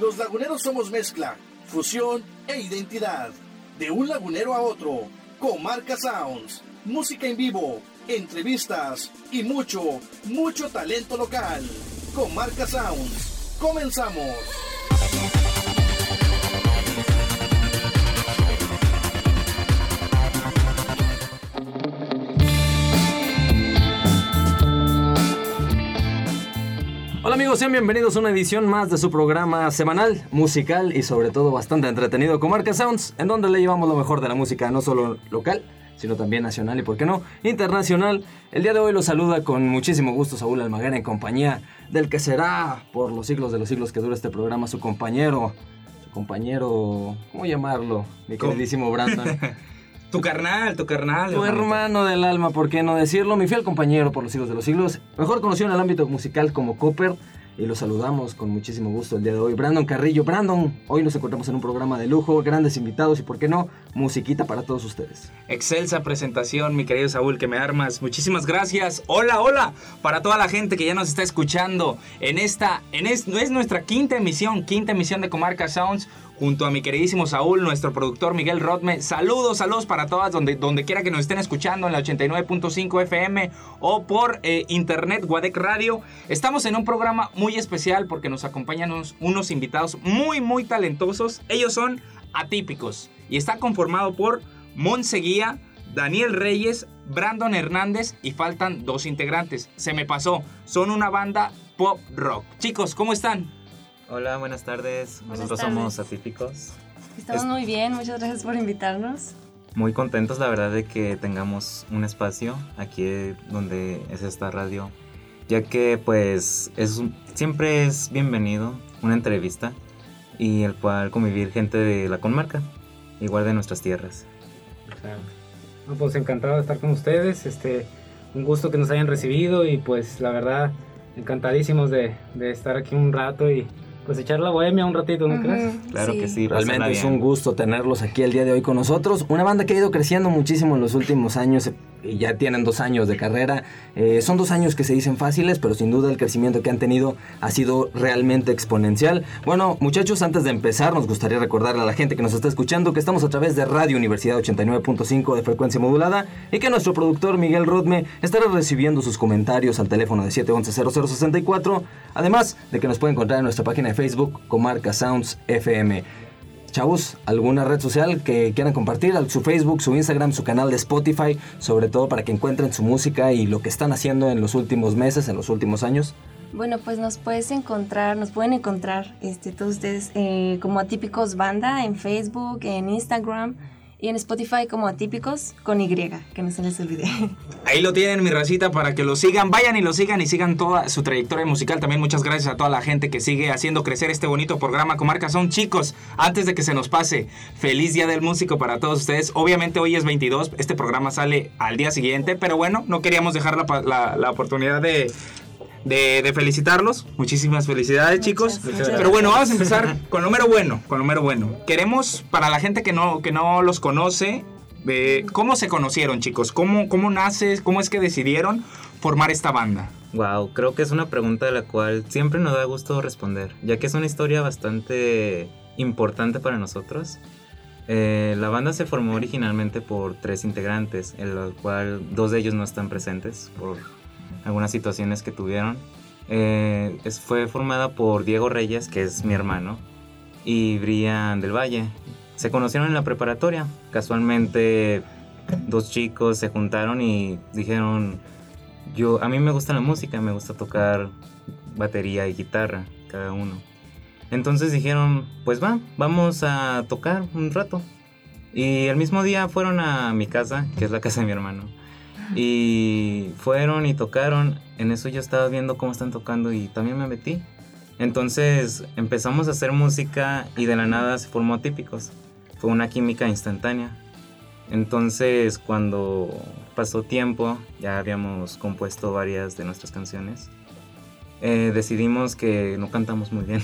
Los laguneros somos mezcla, fusión e identidad. De un lagunero a otro, Comarca Sounds, música en vivo, entrevistas y mucho, mucho talento local. Comarca Sounds. Comenzamos. Amigos, sean bienvenidos a una edición más de su programa semanal, musical y sobre todo bastante entretenido Comarca Sounds, en donde le llevamos lo mejor de la música no solo local, sino también nacional y, por qué no, internacional. El día de hoy lo saluda con muchísimo gusto Saúl Almaguera en compañía del que será por los siglos de los siglos que dura este programa su compañero, su compañero, ¿cómo llamarlo? Mi queridísimo Brandon. Tu carnal, tu carnal. Tu hermano del alma, ¿por qué no decirlo? Mi fiel compañero por los siglos de los siglos. Mejor conocido en el ámbito musical como Copper. Y lo saludamos con muchísimo gusto el día de hoy. Brandon Carrillo. Brandon, hoy nos encontramos en un programa de lujo, grandes invitados y, ¿por qué no? Musiquita para todos ustedes. Excelsa presentación, mi querido Saúl, que me armas. Muchísimas gracias. Hola, hola. Para toda la gente que ya nos está escuchando en esta, en es, es nuestra quinta emisión, quinta emisión de Comarca Sounds junto a mi queridísimo Saúl, nuestro productor Miguel Rodme. Saludos, saludos para todas, donde, quiera que nos estén escuchando, en la 89.5 FM o por eh, internet, Guadec Radio. Estamos en un programa muy especial porque nos acompañan unos, unos invitados muy, muy talentosos. Ellos son atípicos y está conformado por Monseguía, Daniel Reyes, Brandon Hernández y faltan dos integrantes. Se me pasó, son una banda pop rock. Chicos, ¿cómo están? Hola, buenas tardes. Buenas Nosotros tardes. somos Atípicos. Estamos Es- muy bien, muchas gracias por invitarnos. Muy contentos, la verdad, de que tengamos un espacio aquí donde es esta radio, ya que pues es un- siempre es bienvenido una entrevista y el cual convivir gente de la comarca, igual de nuestras tierras. Claro. No, pues encantado de estar con ustedes, este, un gusto que nos hayan recibido y pues la verdad encantadísimos de, de estar aquí un rato y pues echar la bohemia un ratito, ¿no crees? Claro que sí, Realmente es un gusto tenerlos aquí el día de hoy con nosotros. Una banda que ha ido creciendo muchísimo en los últimos años y ya tienen dos años de carrera. Eh, son dos años que se dicen fáciles, pero sin duda el crecimiento que han tenido ha sido realmente exponencial. Bueno, muchachos, antes de empezar, nos gustaría recordarle a la gente que nos está escuchando que estamos a través de Radio Universidad 89.5 de frecuencia modulada y que nuestro productor Miguel Rodme estará recibiendo sus comentarios al teléfono de 711-0064. Además de que nos puede encontrar en nuestra página de Facebook, Comarca Sounds FM. Chavos, ¿alguna red social que quieran compartir? Su Facebook, su Instagram, su canal de Spotify, sobre todo para que encuentren su música y lo que están haciendo en los últimos meses, en los últimos años. Bueno, pues nos puedes encontrar, nos pueden encontrar este, todos ustedes eh, como Atípicos Banda en Facebook, en Instagram y en Spotify como Atípicos con Y, que no se les olvide. Ahí lo tienen, mi racita, para que lo sigan. Vayan y lo sigan y sigan toda su trayectoria musical. También muchas gracias a toda la gente que sigue haciendo crecer este bonito programa Comarca Son. Chicos, antes de que se nos pase, feliz Día del Músico para todos ustedes. Obviamente hoy es 22, este programa sale al día siguiente, pero bueno, no queríamos dejar la, la oportunidad de, de, de felicitarlos. Muchísimas felicidades, chicos. muchas Pero bueno, vamos a empezar con lo mero bueno, con lo mero bueno. Queremos, para la gente que no, que no los conoce, cómo se conocieron, chicos, cómo, cómo nace, cómo es que decidieron formar esta banda. Wow, creo que es una pregunta de la cual siempre nos da gusto responder, ya que es una historia bastante importante para nosotros. Eh, la banda se formó originalmente por tres integrantes, en lo cual dos de ellos no están presentes por algunas situaciones que tuvieron. Eh, es- fue formada por Diego Reyes, que es mi hermano, y Brian del Valle. Se conocieron en la preparatoria. Casualmente, dos chicos se juntaron y dijeron, yo, a mí me gusta la música, me gusta tocar batería y guitarra, cada uno. Entonces dijeron, pues va, vamos a tocar un rato. Y el mismo día fueron a mi casa, que es la casa de mi hermano. Y fueron y tocaron. En eso yo estaba viendo cómo están tocando y también me metí. Entonces empezamos a hacer música y de la nada se formó Típicos. Fue una química instantánea. Entonces cuando pasó tiempo, ya habíamos compuesto varias de nuestras canciones. eh, decidimos que no cantamos muy bien.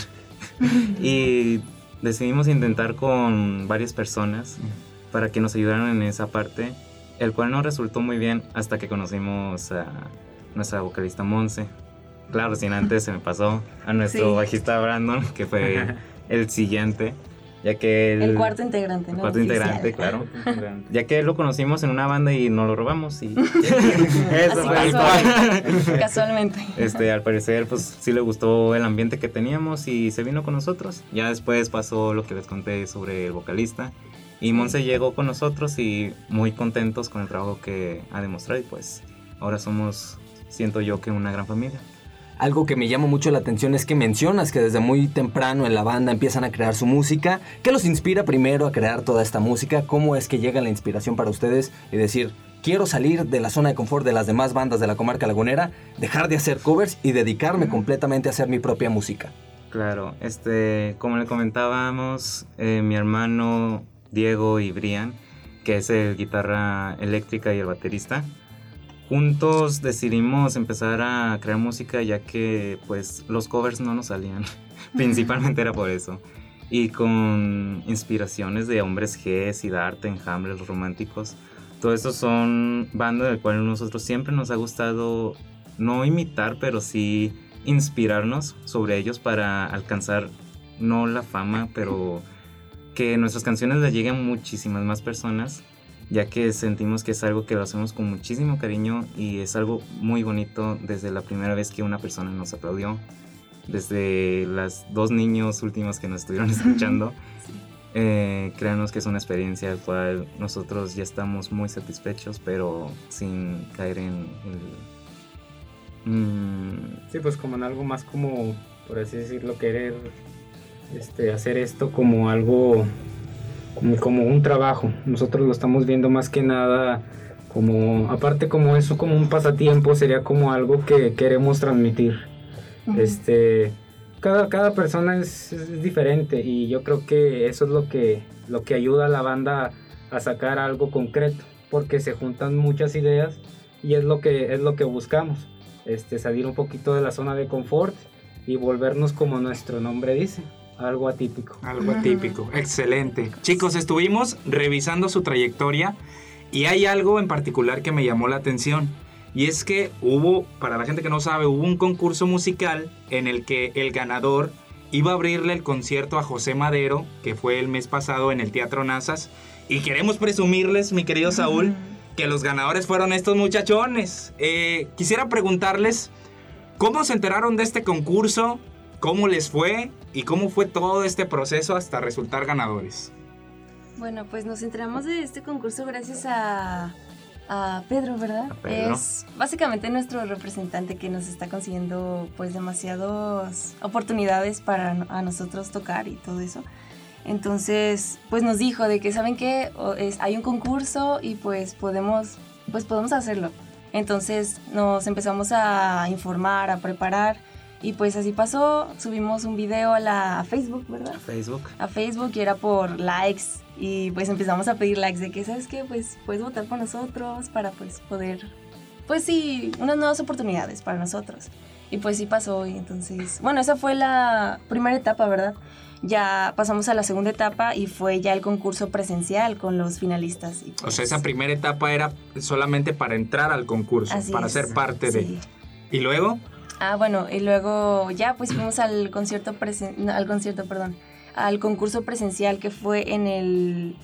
y decidimos intentar con varias personas para que nos ayudaran en esa parte, el cual no resultó muy bien hasta que conocimos a nuestra vocalista Monse. Claro, sin antes se me pasó a nuestro Sí. bajista Brandon, que fue el siguiente, ya que el, cuarto integrante, ¿no? El cuarto integrante, claro. ya que lo conocimos en una banda y nos lo robamos y eso fue casualmente. Este, al parecer pues sí le gustó el ambiente que teníamos y se vino con nosotros. Ya después pasó lo que les conté sobre el vocalista y Monse llegó con nosotros y muy contentos con el trabajo que ha demostrado y pues ahora somos siento yo que una gran familia. Algo que me llama mucho la atención es que mencionas que desde muy temprano en la banda empiezan a crear su música. ¿Qué los inspira primero a crear toda esta música? ¿Cómo es que llega la inspiración para ustedes y decir, quiero salir de la zona de confort de las demás bandas de la comarca lagunera, dejar de hacer covers y dedicarme completamente a hacer mi propia música? Claro, este, como le comentábamos, eh, mi hermano Diego y Brian, que es el guitarra eléctrica y el baterista, juntos decidimos empezar a crear música ya que pues los covers no nos salían. Principalmente era por eso. Y con inspiraciones de Hombres G, Siddhartha, Enjambre, Los Románticos. Todo eso son bandas del cual nosotros siempre nos ha gustado no imitar, pero sí inspirarnos sobre ellos para alcanzar no la fama, pero que nuestras canciones le lleguen a muchísimas más personas ya que sentimos que es algo que lo hacemos con muchísimo cariño y es algo muy bonito desde la primera vez que una persona nos aplaudió, desde las dos niños últimos que nos estuvieron escuchando. Eh, créanos que es una experiencia al cual nosotros ya estamos muy satisfechos, pero sin caer en el... Mm, sí, pues como en algo más como, por así decirlo, querer este, hacer esto como algo como un trabajo. Nosotros lo estamos viendo más que nada como, aparte como eso, como un pasatiempo, sería como algo que queremos transmitir. Este, cada, cada persona es, diferente y yo creo que eso es lo que, lo que ayuda a la banda a sacar algo concreto, porque se juntan muchas ideas y es lo que, es lo que buscamos, este, salir un poquito de la zona de confort y volvernos como nuestro nombre dice, algo atípico. Algo atípico, excelente. Chicos, estuvimos revisando su trayectoria y hay algo en particular que me llamó la atención. Y es que hubo, para la gente que no sabe, hubo un concurso musical en el que el ganador iba a abrirle el concierto a José Madero, que fue el mes pasado en el Teatro Nazas. Y queremos presumirles, mi querido Saúl, que los ganadores fueron estos muchachones. Eh, quisiera preguntarles, ¿cómo se enteraron de este concurso? ¿Cómo les fue? ¿Y cómo fue todo este proceso hasta resultar ganadores? Bueno, pues nos enteramos de este concurso gracias a, a Pedro, ¿verdad? Es básicamente nuestro representante que nos está consiguiendo pues demasiadas oportunidades para a nosotros tocar y todo eso. Entonces, pues nos dijo de que saben que hay un concurso y pues podemos pues podemos hacerlo. Entonces, nos empezamos a informar, a preparar y pues así pasó, subimos un video a la Facebook, ¿verdad? A Facebook. A Facebook y era por likes y pues empezamos a pedir likes de que, ¿sabes qué? Pues puedes votar por nosotros para pues poder, pues sí, unas nuevas oportunidades para nosotros. Y pues sí pasó y entonces, bueno, esa fue la primera etapa, ¿verdad? Ya pasamos a la segunda etapa y fue ya el concurso presencial con los finalistas. o sea, esa pues primera etapa era solamente para entrar al concurso, para ser parte de... ¿Y luego? Ah, bueno, y luego ya pues fuimos al concierto, al concierto, perdón, al concurso presencial que fue en el...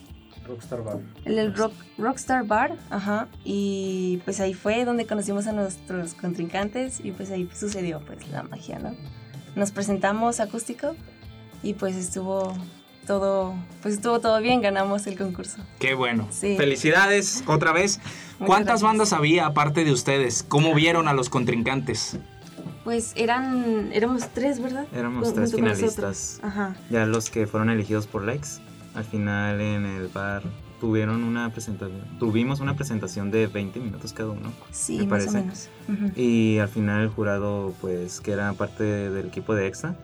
Rockstar Bar. En el rock, Rockstar Bar, ajá, y pues ahí fue donde conocimos a nuestros contrincantes y pues ahí sucedió pues la magia, ¿no? Nos presentamos acústico y pues estuvo todo, pues estuvo todo bien, ganamos el concurso. Qué bueno. Felicidades otra vez. ¿Cuántas bandas había aparte de ustedes? ¿Cómo vieron a los contrincantes? Pues eran, éramos tres, ¿verdad? Éramos tres finalistas. Ajá. Ya los que fueron elegidos por likes. Al final en el bar tuvieron una presentación, tuvimos una presentación de 20 minutos cada uno. Sí, más o menos. Y al final el jurado, pues que era parte del equipo de EXA,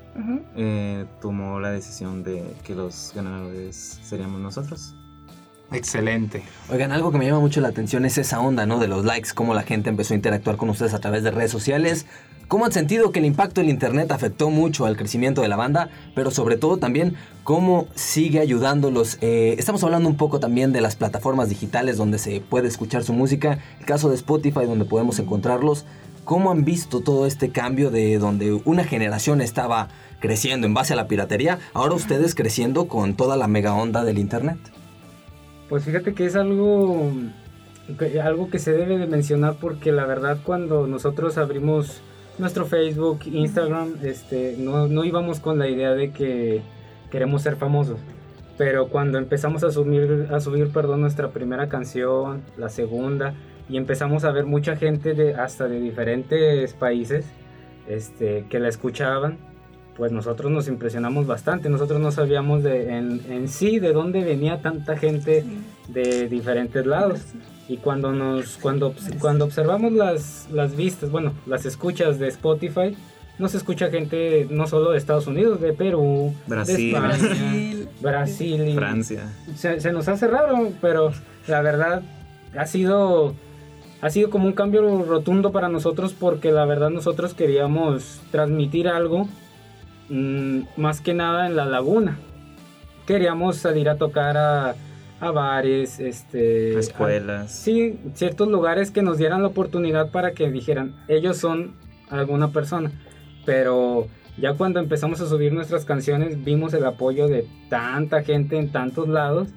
eh, tomó la decisión de que los ganadores seríamos nosotros. Excelente. Oigan, algo que me llama mucho la atención es esa onda, ¿no? De los likes, cómo la gente empezó a interactuar con ustedes a través de redes sociales. ¿Cómo han sentido que el impacto del Internet afectó mucho al crecimiento de la banda? Pero sobre todo también, ¿cómo sigue ayudándolos? Eh, estamos hablando un poco también de las plataformas digitales donde se puede escuchar su música, el caso de Spotify donde podemos encontrarlos. ¿Cómo han visto todo este cambio de donde una generación estaba creciendo en base a la piratería, ahora ustedes creciendo con toda la mega onda del internet. Pues fíjate que es algo algo que se debe de mencionar porque la verdad cuando nosotros abrimos nuestro Facebook, Instagram, este, no, no íbamos con la idea de que queremos ser famosos. Pero cuando empezamos a subir, a subir perdón, nuestra primera canción, la segunda, y empezamos a ver mucha gente de, hasta de diferentes países este, que la escuchaban, pues nosotros nos impresionamos bastante. Nosotros no sabíamos de, en, en sí de dónde venía tanta gente de diferentes lados. Y cuando, nos, cuando, cuando observamos las, las vistas, bueno, las escuchas de Spotify, nos escucha gente no solo de Estados Unidos, de Perú, Brasil, de España, Brasil, y Francia. Se, se, nos hace raro, pero la verdad ha sido, ha sido como un cambio rotundo para nosotros porque la verdad nosotros queríamos transmitir algo mmm, más que nada en la laguna. Queríamos salir a tocar a, a bares, este, a escuelas. A, sí, ciertos lugares que nos dieran la oportunidad para que dijeran, ellos son alguna persona. Pero ya cuando empezamos a subir nuestras canciones vimos el apoyo de tanta gente en tantos lados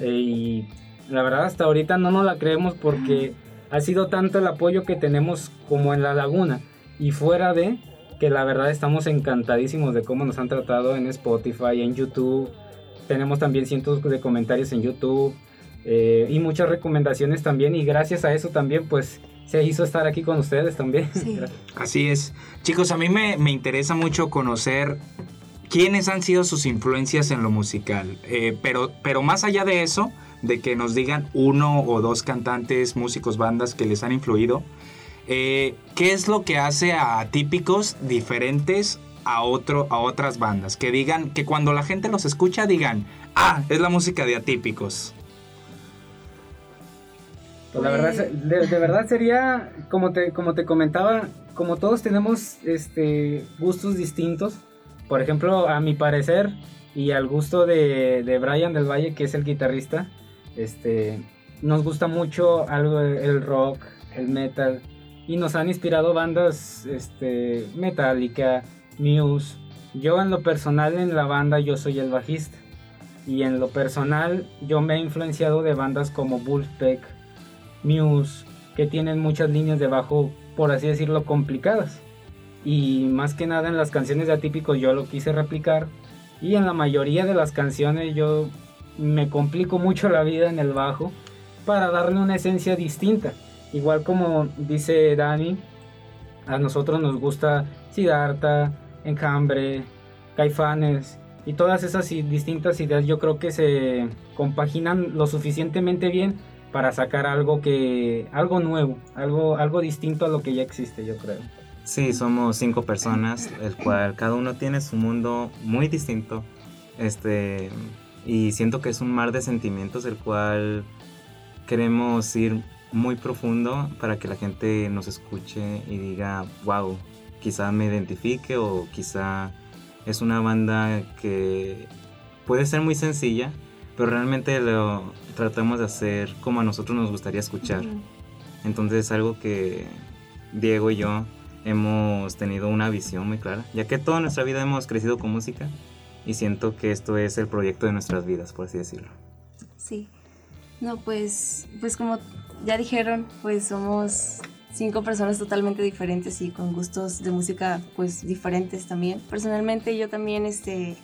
eh, y la verdad hasta ahorita no nos la creemos porque ha sido tanto el apoyo que tenemos como en la laguna y fuera de que la verdad estamos encantadísimos de cómo nos han tratado en Spotify, en YouTube. Tenemos también cientos de comentarios en YouTube eh, y muchas recomendaciones también y gracias a eso también pues se hizo estar aquí con ustedes también. Sí. Así es. Chicos, a mí me, me, interesa mucho conocer quiénes han sido sus influencias en lo musical. Eh, pero, pero más allá de eso, de que nos digan uno o dos cantantes, músicos, bandas que les han influido, eh, ¿qué es lo que hace a Atípicos diferentes a, otro, a otras bandas? Que digan, que cuando la gente los escucha digan, ah, es la música de Atípicos. Pues la verdad, de, verdad sería, como te, como te comentaba, como todos tenemos este, gustos distintos, por ejemplo, a mi parecer y al gusto de, de Brian del Valle, que es el guitarrista, este, nos gusta mucho algo el rock, el metal, y nos han inspirado bandas este, Metallica, Muse. Yo en lo personal en la banda yo soy el bajista, y en lo personal yo me he influenciado de bandas como Wolfpack, Muse, que tienen muchas líneas de bajo, por así decirlo, complicadas. Y más que nada en las canciones de Atípicos yo lo quise replicar. Y en la mayoría de las canciones yo me complico mucho la vida en el bajo para darle una esencia distinta. Igual como dice Dani, a nosotros nos gusta Siddhartha, Enjambre, Caifanes y todas esas distintas ideas yo creo que se compaginan lo suficientemente bien para sacar algo que algo nuevo, algo algo distinto a lo que ya existe, yo creo. Sí, somos cinco personas, el cual cada uno tiene su mundo muy distinto. Este, y siento que es un mar de sentimientos el cual queremos ir muy profundo para que la gente nos escuche y diga, wow, quizá me identifique o quizá es una banda que puede ser muy sencilla, pero realmente lo tratamos de hacer como a nosotros nos gustaría escuchar. Entonces es algo que Diego y yo hemos tenido una visión muy clara, ya que toda nuestra vida hemos crecido con música y siento que esto es el proyecto de nuestras vidas, por así decirlo. Sí. No, pues, pues como ya dijeron, pues somos cinco personas totalmente diferentes y con gustos de música pues diferentes también. Personalmente yo también este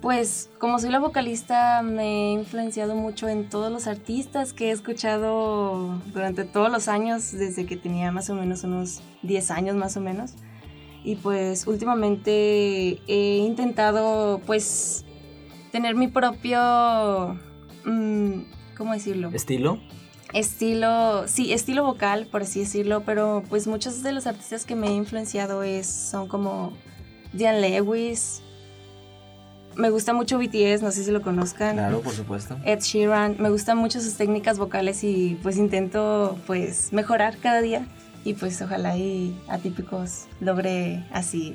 pues como soy la vocalista me he influenciado mucho en todos los artistas que he escuchado durante todos los años, desde que tenía más o menos unos 10 años más o menos. Y pues últimamente he intentado pues tener mi propio... Mmm, ¿Cómo decirlo? ¿Estilo? Estilo, sí, estilo vocal, por así decirlo, pero pues muchos de los artistas que me he influenciado es, son como Diane Lewis, me gusta mucho BTS, no sé si lo conozcan. Claro, por supuesto. Ed Sheeran, me gustan mucho sus técnicas vocales y pues intento pues mejorar cada día y pues ojalá y Atípicos logre así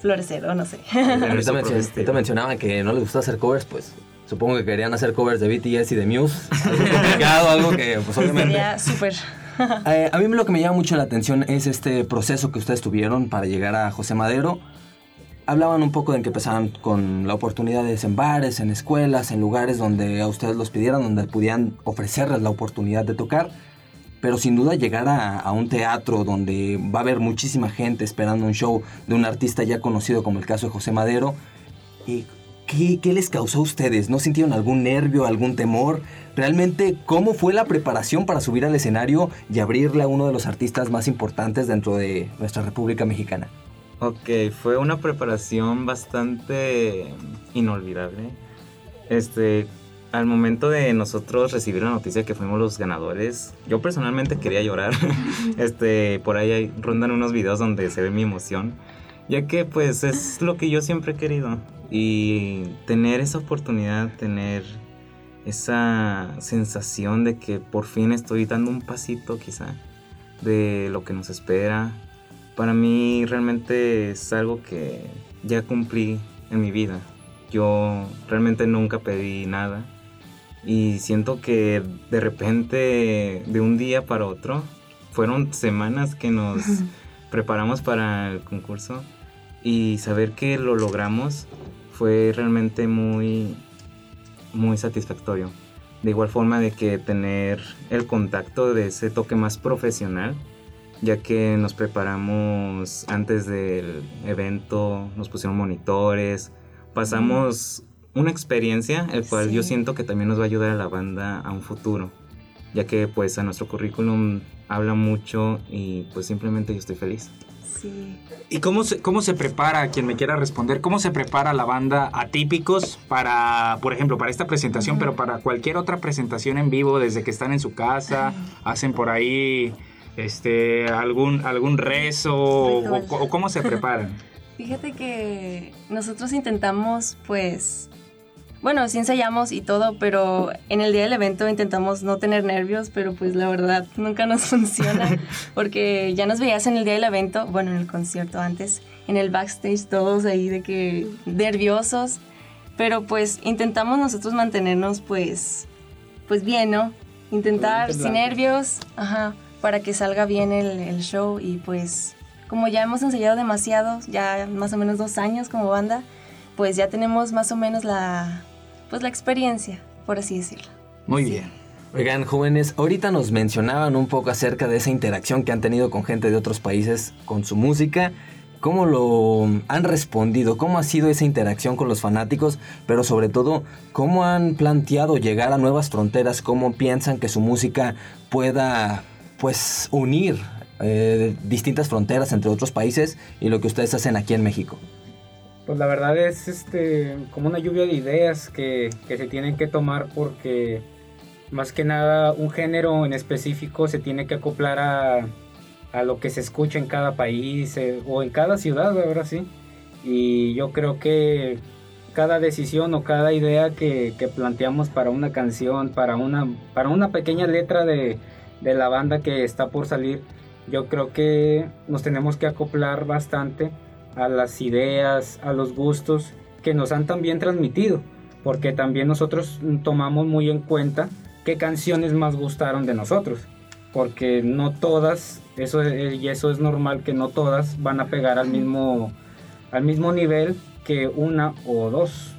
florecer o no sé. ahorita, ahorita mencionaban que no les gusta hacer covers, pues supongo que querían hacer covers de BTS y de Muse. Algo complicado, algo que pues obviamente... Sería súper. eh, a mí lo que me llama mucho la atención es este proceso que ustedes tuvieron para llegar a José Madero hablaban un poco de que empezaban con la oportunidades en bares, en escuelas, en lugares donde a ustedes los pidieran, donde pudieran ofrecerles la oportunidad de tocar. Pero sin duda llegar a, un teatro donde va a haber muchísima gente esperando un show de un artista ya conocido como el caso de José Madero. ¿Y qué, qué les causó a ustedes? ¿No sintieron algún nervio, algún temor? Realmente, ¿cómo fue la preparación para subir al escenario y abrirle a uno de los artistas más importantes dentro de nuestra República Mexicana? Ok, fue una preparación bastante inolvidable. Este, al momento de nosotros recibir la noticia que fuimos los ganadores, yo personalmente quería llorar. este, por ahí rondan unos videos donde se ve mi emoción, ya que pues es lo que yo siempre he querido y tener esa oportunidad, tener esa sensación de que por fin estoy dando un pasito quizá de lo que nos espera, para mí realmente es algo que ya cumplí en mi vida. Yo realmente nunca pedí nada y siento que de repente, de un día para otro, fueron semanas que nos preparamos para el concurso y saber que lo logramos fue realmente muy, muy satisfactorio. De igual forma de que tener el contacto de ese toque más profesional ya que nos preparamos antes del evento, nos pusieron monitores, pasamos una experiencia, el cual yo siento que también nos va a ayudar a la banda a un futuro, ya que pues a nuestro currículum habla mucho y pues simplemente yo estoy feliz. Sí. ¿Y cómo se, cómo se prepara, quien me quiera responder, cómo se prepara la banda Atípicos para, por ejemplo, para esta presentación, pero para cualquier otra presentación en vivo, desde que están en su casa, hacen por ahí este, algún, algún rezo o, cómo se preparan? Fíjate que nosotros intentamos, pues, bueno, sí ensayamos y todo, pero en el día del evento intentamos no tener nervios, pero pues la verdad nunca nos funciona, porque ya nos veías en el día del evento, bueno, en el concierto antes, en el backstage todos ahí de que nerviosos, pero pues intentamos nosotros mantenernos pues, pues bien, ¿no? Intentar sin nervios, ajá para que salga bien el, show y pues como ya hemos ensayado demasiado, ya más o menos dos años como banda, pues ya tenemos más o menos la, pues la experiencia, por así decirlo. Muy bien. Oigan, jóvenes, ahorita nos mencionaban un poco acerca de esa interacción que han tenido con gente de otros países con su música. ¿Cómo lo han respondido? ¿Cómo ha sido esa interacción con los fanáticos? Pero sobre todo, ¿cómo han planteado llegar a nuevas fronteras? ¿Cómo piensan que su música pueda pues unir eh, distintas fronteras entre otros países y lo que ustedes hacen aquí en México? Pues la verdad es este, como una lluvia de ideas que, que se tienen que tomar porque más que nada un género en específico se tiene que acoplar a, a lo que se escucha en cada país eh, o en cada ciudad, ahora sí. Y yo creo que cada decisión o cada idea que, que planteamos para una canción, para una, para una pequeña letra de, de la banda que está por salir, yo creo que nos tenemos que acoplar bastante a las ideas, a los gustos que nos han también transmitido, porque también nosotros tomamos muy en cuenta qué canciones más gustaron de nosotros, porque no todas, eso y eso es normal que no todas van a pegar al mismo al mismo nivel que una o dos.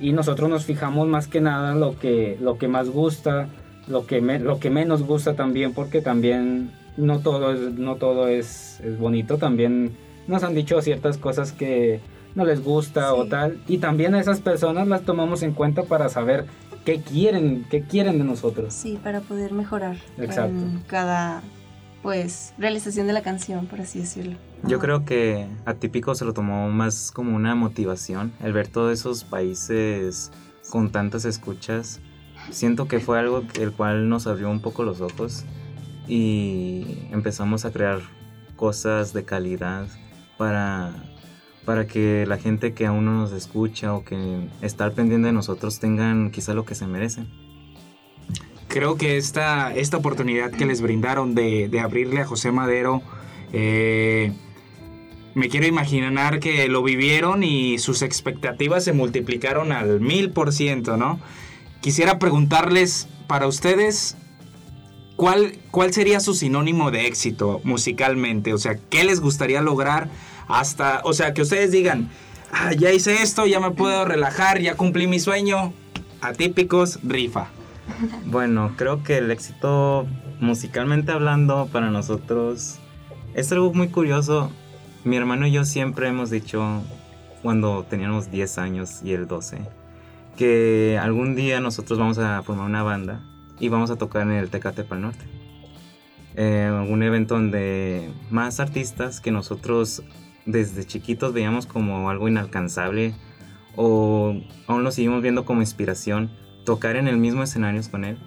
Y nosotros nos fijamos más que nada lo que lo que más gusta, lo que, lo que menos gusta también, porque también no todo, es, no todo es, es, bonito, también nos han dicho ciertas cosas que no les gusta o tal, y también a esas personas las tomamos en cuenta para saber qué quieren, qué quieren de nosotros. Sí, para poder mejorar en cada pues realización de la canción, por así decirlo. Yo creo que Atípico se lo tomó más como una motivación, el ver todos esos países con tantas escuchas siento que fue algo el cual nos abrió un poco los ojos y empezamos a crear cosas de calidad para, para que la gente que aún no nos escucha o que está pendiente de nosotros tengan quizá lo que se merecen. Creo que esta, esta oportunidad que les brindaron de, abrirle a José Madero, eh, me quiero imaginar que lo vivieron y sus expectativas se multiplicaron al mil por ciento, ¿no? quisiera preguntarles para ustedes cuál, sería su sinónimo de éxito musicalmente, o sea, qué les gustaría lograr hasta, o sea, que ustedes digan, ah, ya hice esto, ya me puedo relajar, ya cumplí mi sueño. Atípicos, rifa. Bueno, creo que el éxito musicalmente hablando para nosotros es algo muy curioso. Mi hermano y yo siempre hemos dicho cuando teníamos 10 años y él 12 que algún día nosotros vamos a formar una banda y vamos a tocar en el Tecate para el Norte. Eh, algún evento donde más artistas que nosotros desde chiquitos veíamos como algo inalcanzable o aún lo seguimos viendo como inspiración, tocar en el mismo escenario con él.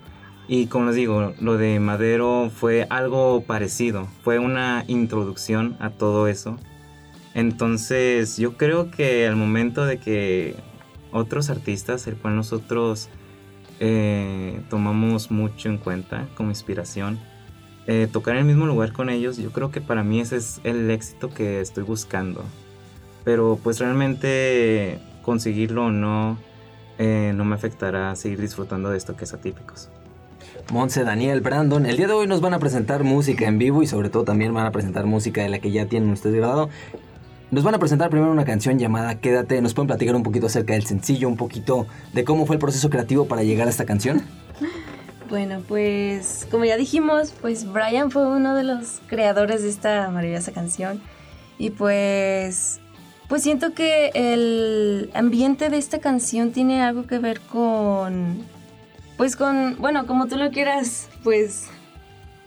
Y como les digo, lo de Madero fue algo parecido, fue una introducción a todo eso. Entonces yo creo que al momento de que otros artistas, el cual nosotros eh, tomamos mucho en cuenta como inspiración, eh, tocar en el mismo lugar con ellos, yo creo que para mí ese es el éxito que estoy buscando. Pero pues realmente conseguirlo o no, eh, no me afectará seguir disfrutando de esto que es atípicos. Monse, Daniel, Brandon, el día de hoy nos van a presentar música en vivo y sobre todo también van a presentar música de la que ya tienen ustedes grabado. Nos van a presentar primero una canción llamada Quédate. ¿Nos pueden platicar un poquito acerca del sencillo, un poquito de cómo fue el proceso creativo para llegar a esta canción? Bueno, pues como ya dijimos, pues Brian fue uno de los creadores de esta maravillosa canción y pues pues siento que el ambiente de esta canción tiene algo que ver con pues con, bueno, como tú lo quieras, pues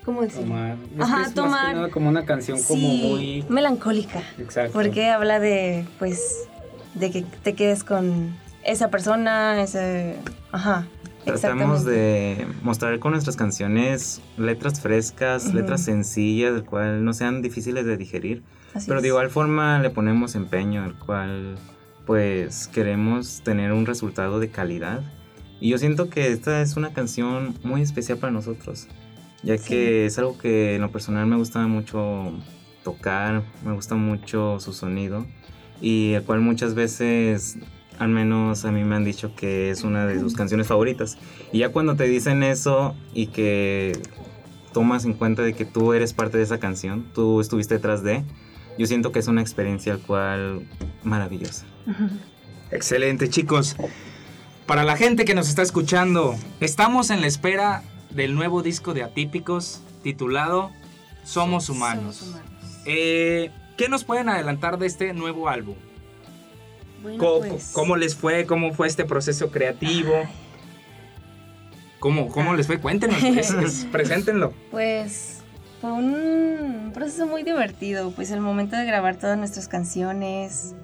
¿cómo decir? Tomar. Ajá, tomar. como una canción como muy melancólica. Exacto. Porque habla de pues de que te quedes con esa persona, ese ajá, Tratamos de mostrar con nuestras canciones letras frescas, letras sencillas, del cual no sean difíciles de digerir. pero de igual forma le ponemos empeño, el cual pues queremos tener un resultado de calidad. Y yo siento que esta es una canción muy especial para nosotros, ya que es algo que en lo personal me gusta mucho tocar, me gusta mucho su sonido y el cual muchas veces al menos a mí me han dicho que es una de sus canciones favoritas. Y ya cuando te dicen eso y que tomas en cuenta de que tú eres parte de esa canción, tú estuviste detrás de, yo siento que es una experiencia al cual maravillosa. Excelente, chicos. Para la gente que nos está escuchando, estamos en la espera del nuevo disco de Atípicos titulado Somos Humanos. Eh, ¿Qué nos pueden adelantar de este nuevo álbum? Pues. ¿Cómo, les fue? ¿Cómo fue este proceso creativo? ¿Cómo, cómo les fue? Cuéntenos, pues, preséntenlo. Pues fue un proceso muy divertido, pues el momento de grabar todas nuestras canciones,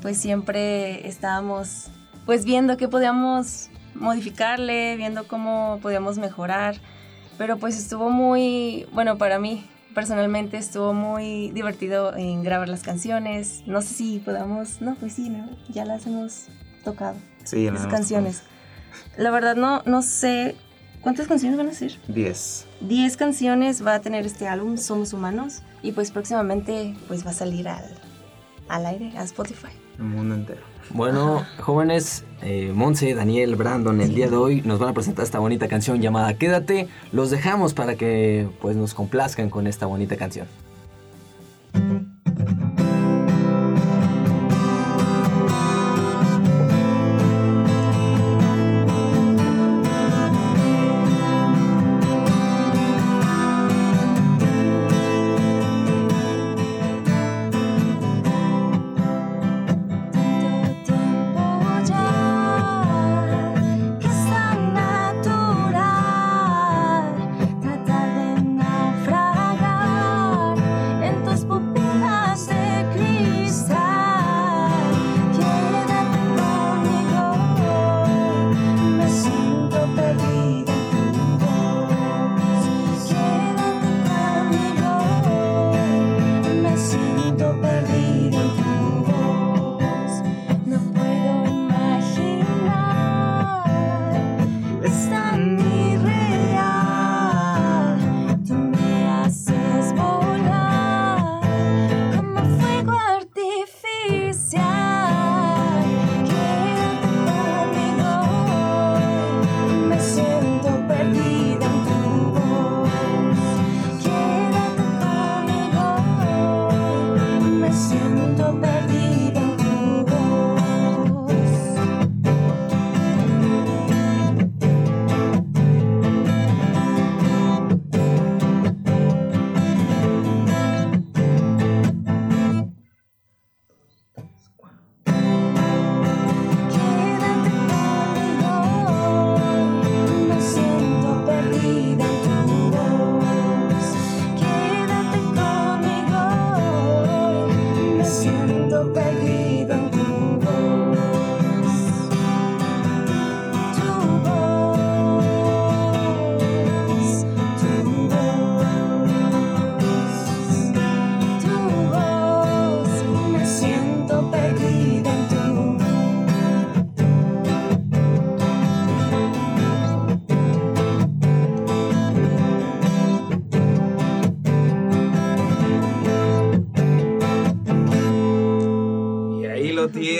pues siempre estábamos pues viendo qué podíamos modificarle, viendo cómo podíamos mejorar, pero pues estuvo muy, bueno, para mí personalmente estuvo muy divertido en grabar las canciones. No sé si podamos, no, pues sí, ¿no? Ya las hemos tocado. Sí, las canciones. La verdad no, no sé cuántas canciones van a ser. Diez. Diez canciones va a tener este álbum, Somos Humanos, y pues próximamente pues va a salir al, al aire, a Spotify. El mundo entero. Bueno, jóvenes, eh, Monse, Daniel, Brandon, el día de hoy nos van a presentar esta bonita canción llamada Quédate. Los dejamos para que pues nos complazcan con esta bonita canción.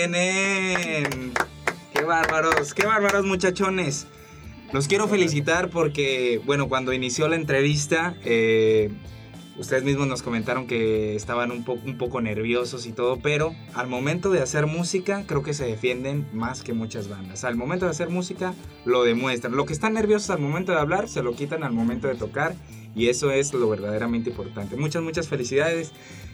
Vienen. Qué bárbaros, qué bárbaros muchachones. Los quiero felicitar porque, bueno, cuando inició la entrevista, eh, ustedes mismos nos comentaron que estaban un, un poco nerviosos y todo, pero al momento de hacer música creo que se defienden más que muchas bandas. Al momento de hacer música lo demuestran. Lo que están nerviosos al momento de hablar se lo quitan al momento de tocar y eso es lo verdaderamente importante. Muchas, muchas felicidades.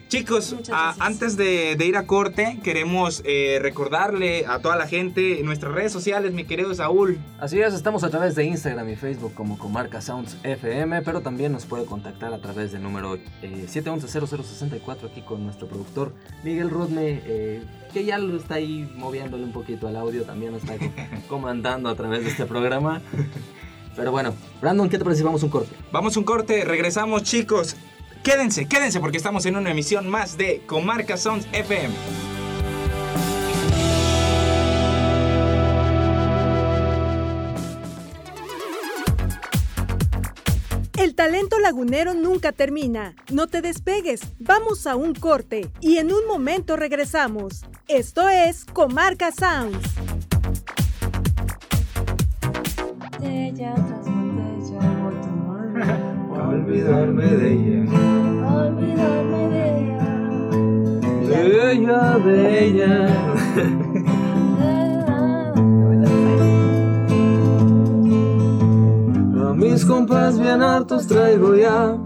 Chicos, antes de, ir a corte, queremos eh, recordarle a toda la gente en nuestras redes sociales, mi querido Saúl. Así es, estamos a través de Instagram y Facebook como Comarca Sounds FM, pero también nos puede contactar a través del número eh, 711-0064 aquí con nuestro productor Miguel Rodme, eh, que ya lo está ahí moviéndole un poquito al audio, también nos está comandando a través de este programa. Pero bueno, Brandon, ¿qué te parece si vamos un corte? Vamos un corte, regresamos chicos. Quédense, quédense porque estamos en una emisión más de Comarca Sounds FM. El talento lagunero nunca termina. No te despegues, vamos a un corte y en un momento regresamos. Esto es Comarca Sounds. olvidarme de ella. Olvidarme de ella. De ella, de ella. A mis compas bien hartos traigo ya.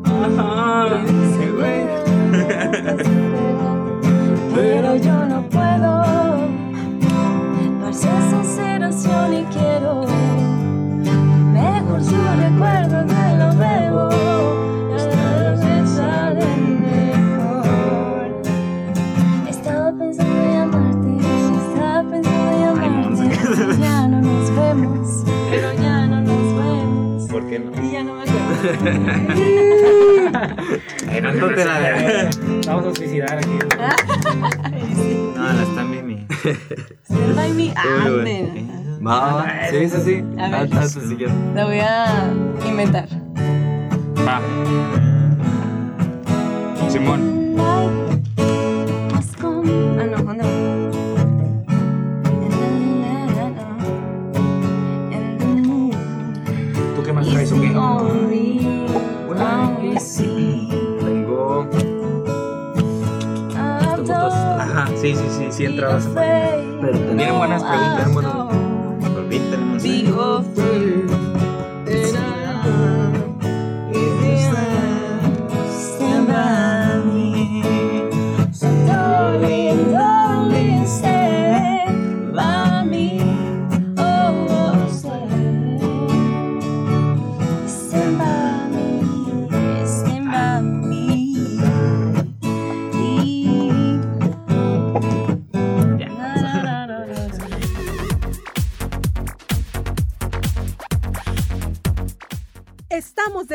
Pero yo no puedo. Parece sinceración y quiero. te la Vamos a suicidar aquí. No, la está Mimi. Stand by me. Ah, nena. Va, sí, sí, sí. A ver. Ah, ah, quiero. La voy a inventar. Va. Simón. Ah, no, ¿dónde va? ¿Tú qué más traes o qué? Sí, entrabas. Tienen buenas preguntas.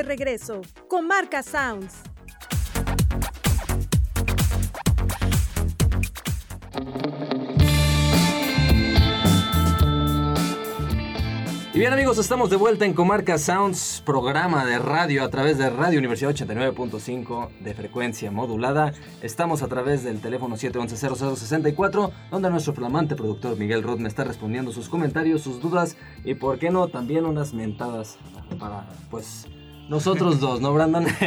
Regreso con Marca Sounds. Y bien amigos, estamos de vuelta en Comarca Sounds, programa de radio a través de Radio Universidad 89.5 de frecuencia modulada. Estamos a través del teléfono 711-0064, donde nuestro flamante productor Miguel Rod me está respondiendo sus comentarios, sus dudas y, por qué no, también unas mentadas para, pues, nosotros dos, ¿no, Brandon?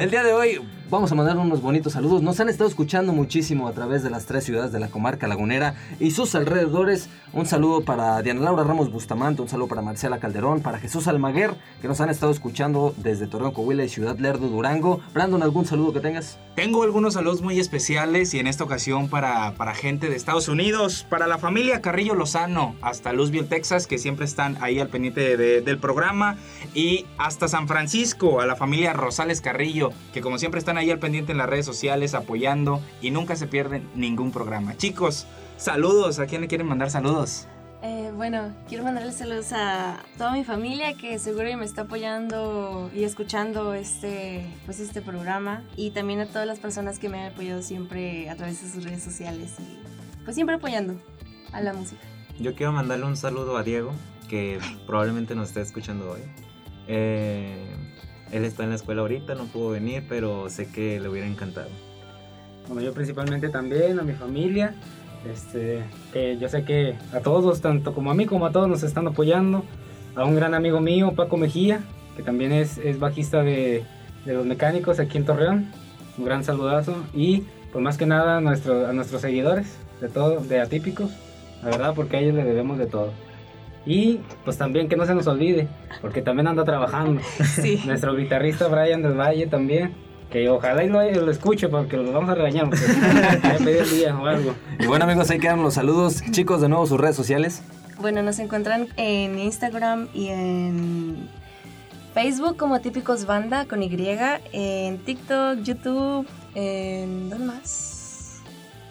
El día de hoy vamos a mandar unos bonitos saludos. Nos han estado escuchando muchísimo a través de las tres ciudades de la comarca lagunera y sus alrededores. Un saludo para Diana Laura Ramos Bustamante, un saludo para Marcela Calderón, para Jesús Almaguer, que nos han estado escuchando desde Torreón, Coahuila y Ciudad Lerdo, Durango. Brandon, ¿algún saludo que tengas? Tengo algunos saludos muy especiales y en esta ocasión para, para gente de Estados Unidos, para la familia Carrillo Lozano, hasta Louisville, Texas, que siempre están ahí al pendiente de- del programa, y hasta San Francisco, a la familia Rosales Carrillo, que como siempre están ahí al pendiente en las redes sociales apoyando y nunca se pierden ningún programa. Chicos, saludos, ¿a quién le quieren mandar saludos? Eh, bueno, quiero mandarles saludos a toda mi familia que seguro me está apoyando y escuchando este, pues este programa y también a todas las personas que me han apoyado siempre a través de sus redes sociales y pues siempre apoyando a la música. Yo quiero mandarle un saludo a Diego, que probablemente nos esté escuchando hoy. Eh, él está en la escuela ahorita, no pudo venir, pero sé que le hubiera encantado. Bueno, yo principalmente también, a mi familia, Este, que yo sé que a todos, tanto como a mí como a todos, nos están apoyando. A un gran amigo mío, Paco Mejía, que también es, es bajista de, de los mecánicos aquí en Torreón. Un gran saludazo. Y pues más que nada a, nuestro, a nuestros seguidores de todo, de Atípicos, la verdad, porque a ellos le debemos de todo. Y pues también que no se nos olvide, porque también anda trabajando. Sí. Nuestro guitarrista Brian del Valle también, que ojalá y lo, lo escuche porque los vamos a regañar, porque el día o algo. Y bueno amigos, ahí quedan los saludos. Chicos, de nuevo sus redes sociales. Bueno, nos encuentran en Instagram y en Facebook como Típicos Banda con Y, en TikTok, YouTube, en... ¿Dónde más?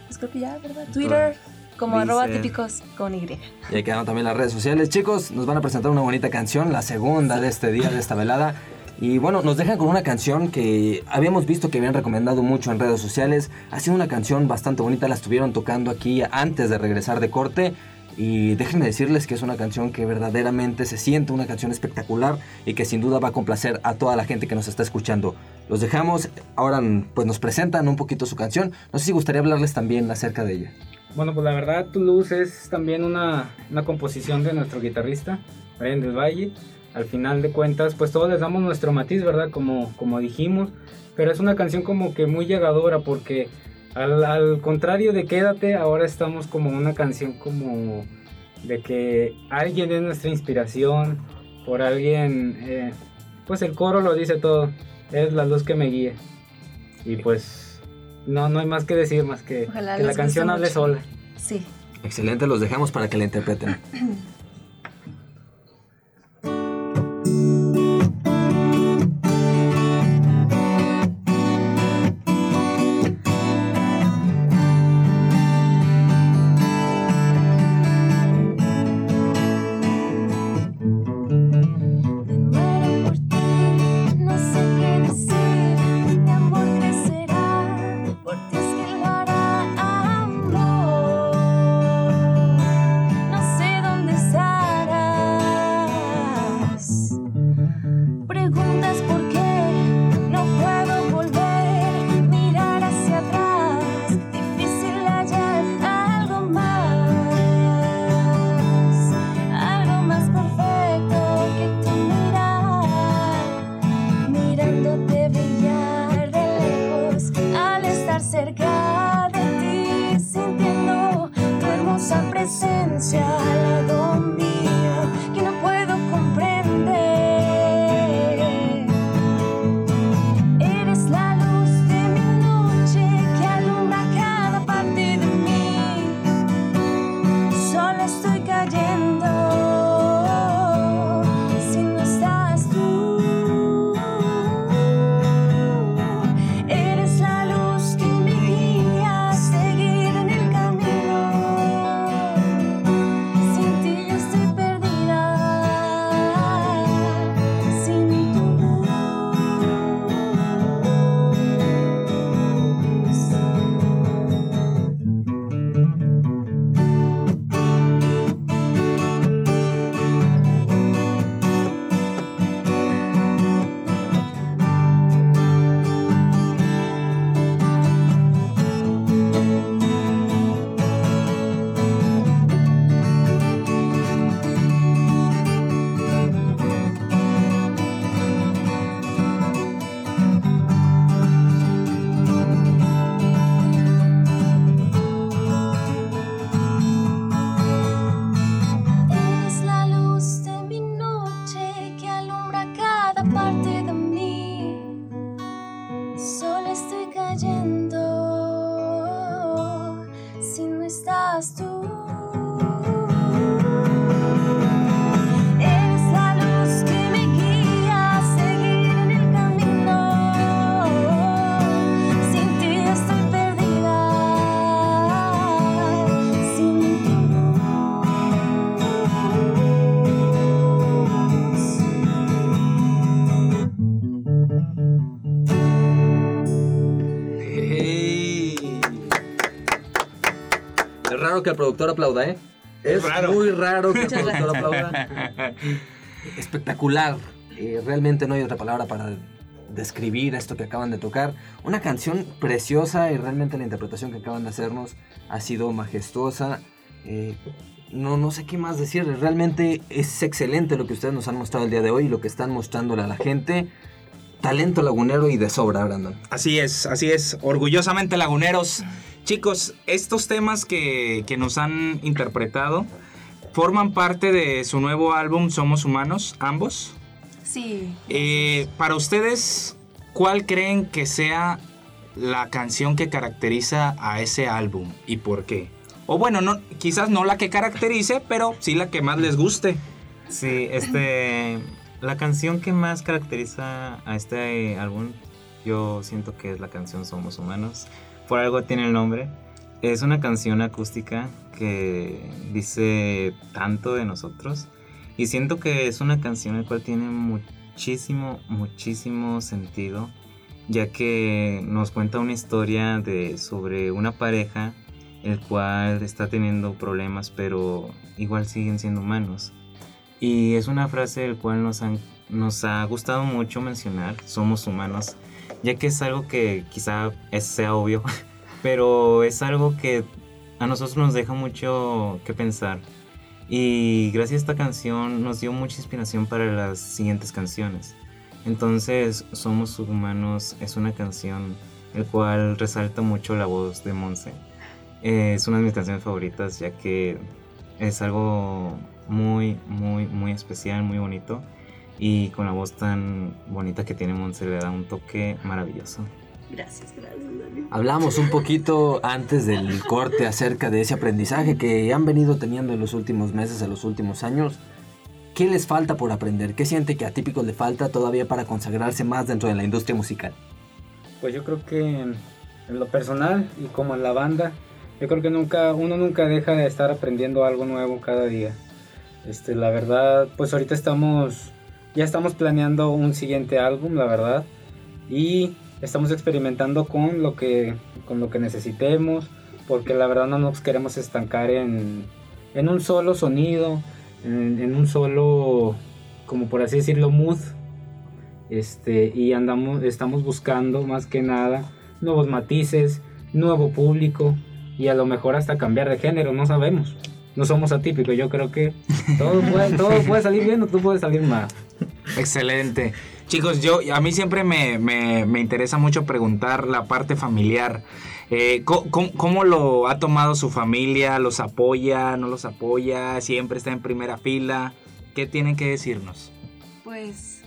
Pues creo que ya, ¿verdad? Twitter como Dice- arroba típicos con Y. Y ahí quedaron también las redes sociales. Chicos, nos van a presentar una bonita canción, la segunda de este día, de esta velada. Y bueno, nos dejan con una canción que habíamos visto que habían recomendado mucho en redes sociales. Ha sido una canción bastante bonita, la estuvieron tocando aquí antes de regresar de corte. Y déjenme decirles que es una canción que verdaderamente se siente una canción espectacular y que sin duda va a complacer a toda la gente que nos está escuchando. Los dejamos, ahora pues nos presentan un poquito su canción. No sé si gustaría hablarles también acerca de ella. Bueno, pues la verdad, Tu Luz es también una, una composición de nuestro guitarrista, Brian del Valle. Al final de cuentas, pues todos les damos nuestro matiz, ¿verdad? Como, como dijimos. Pero es una canción como que muy llegadora porque al, al contrario de Quédate, ahora estamos como una canción como de que alguien es nuestra inspiración, por alguien, eh, pues el coro lo dice todo, es la luz que me guía. Y pues no, no hay más que decir, más que, que la canción hable mucho. sola. Sí. Excelente, los dejamos para que la interpreten. raro que el productor aplauda, ¿eh? Es raro. muy raro que el productor aplauda. Espectacular. Eh, realmente no hay otra palabra para describir esto que acaban de tocar. Una canción preciosa y realmente la interpretación que acaban de hacernos ha sido majestuosa. Eh, no, no sé qué más decir. Realmente es excelente lo que ustedes nos han mostrado el día de hoy y lo que están mostrándole a la gente. Talento lagunero y de sobra, Brandon. Así es, así es. Orgullosamente laguneros. Chicos, estos temas que, que nos han interpretado forman parte de su nuevo álbum Somos Humanos, ambos. Sí. Eh, para ustedes, ¿cuál creen que sea la canción que caracteriza a ese álbum y por qué? O bueno, no, quizás no la que caracterice, pero sí la que más les guste. Sí, este. La canción que más caracteriza a este álbum, yo siento que es la canción Somos Humanos. Por algo tiene el nombre. Es una canción acústica que dice tanto de nosotros. Y siento que es una canción el cual tiene muchísimo, muchísimo sentido. Ya que nos cuenta una historia de, sobre una pareja el cual está teniendo problemas, pero igual siguen siendo humanos. Y es una frase del cual nos, han- nos ha gustado mucho mencionar, somos humanos, ya que es algo que quizá sea obvio, pero es algo que a nosotros nos deja mucho que pensar. Y gracias a esta canción nos dio mucha inspiración para las siguientes canciones. Entonces, Somos Humanos es una canción el cual resalta mucho la voz de Monse. Es una de mis canciones favoritas ya que es algo muy, muy, muy especial, muy bonito. Y con la voz tan bonita que tiene Monse le da un toque maravilloso. Gracias, gracias, Dani. Hablamos un poquito antes del corte acerca de ese aprendizaje que han venido teniendo en los últimos meses, en los últimos años. ¿Qué les falta por aprender? ¿Qué siente que a Típicos le falta todavía para consagrarse más dentro de la industria musical? Pues yo creo que en en lo personal y como en la banda, yo creo que nunca, uno nunca deja de estar aprendiendo algo nuevo cada día. Este, la verdad, pues ahorita estamos, ya estamos planeando un siguiente álbum, la verdad, y estamos experimentando con lo que, con lo que necesitemos, porque la verdad no nos queremos estancar en, en un solo sonido, en, en un solo, como por así decirlo, mood, este, y andamos, estamos buscando más que nada nuevos matices, nuevo público y a lo mejor hasta cambiar de género, no sabemos. No somos atípicos, yo creo que todo puede, todo puede salir bien o todo puede salir mal. Excelente. Chicos, yo a mí siempre me, me- me interesa mucho preguntar la parte familiar. Eh, ¿cómo, cómo- lo ha tomado su familia? ¿Los apoya? ¿No los apoya? ¿Siempre está en primera fila? ¿Qué tienen que decirnos? Pues,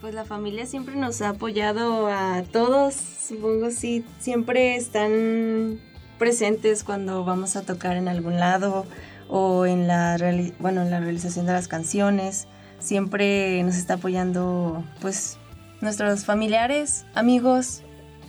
pues la familia siempre nos ha apoyado a todos, supongo sí, siempre están presentes cuando vamos a tocar en algún lado o en la bueno, en la realización de las canciones. Siempre nos está apoyando pues nuestros familiares, amigos,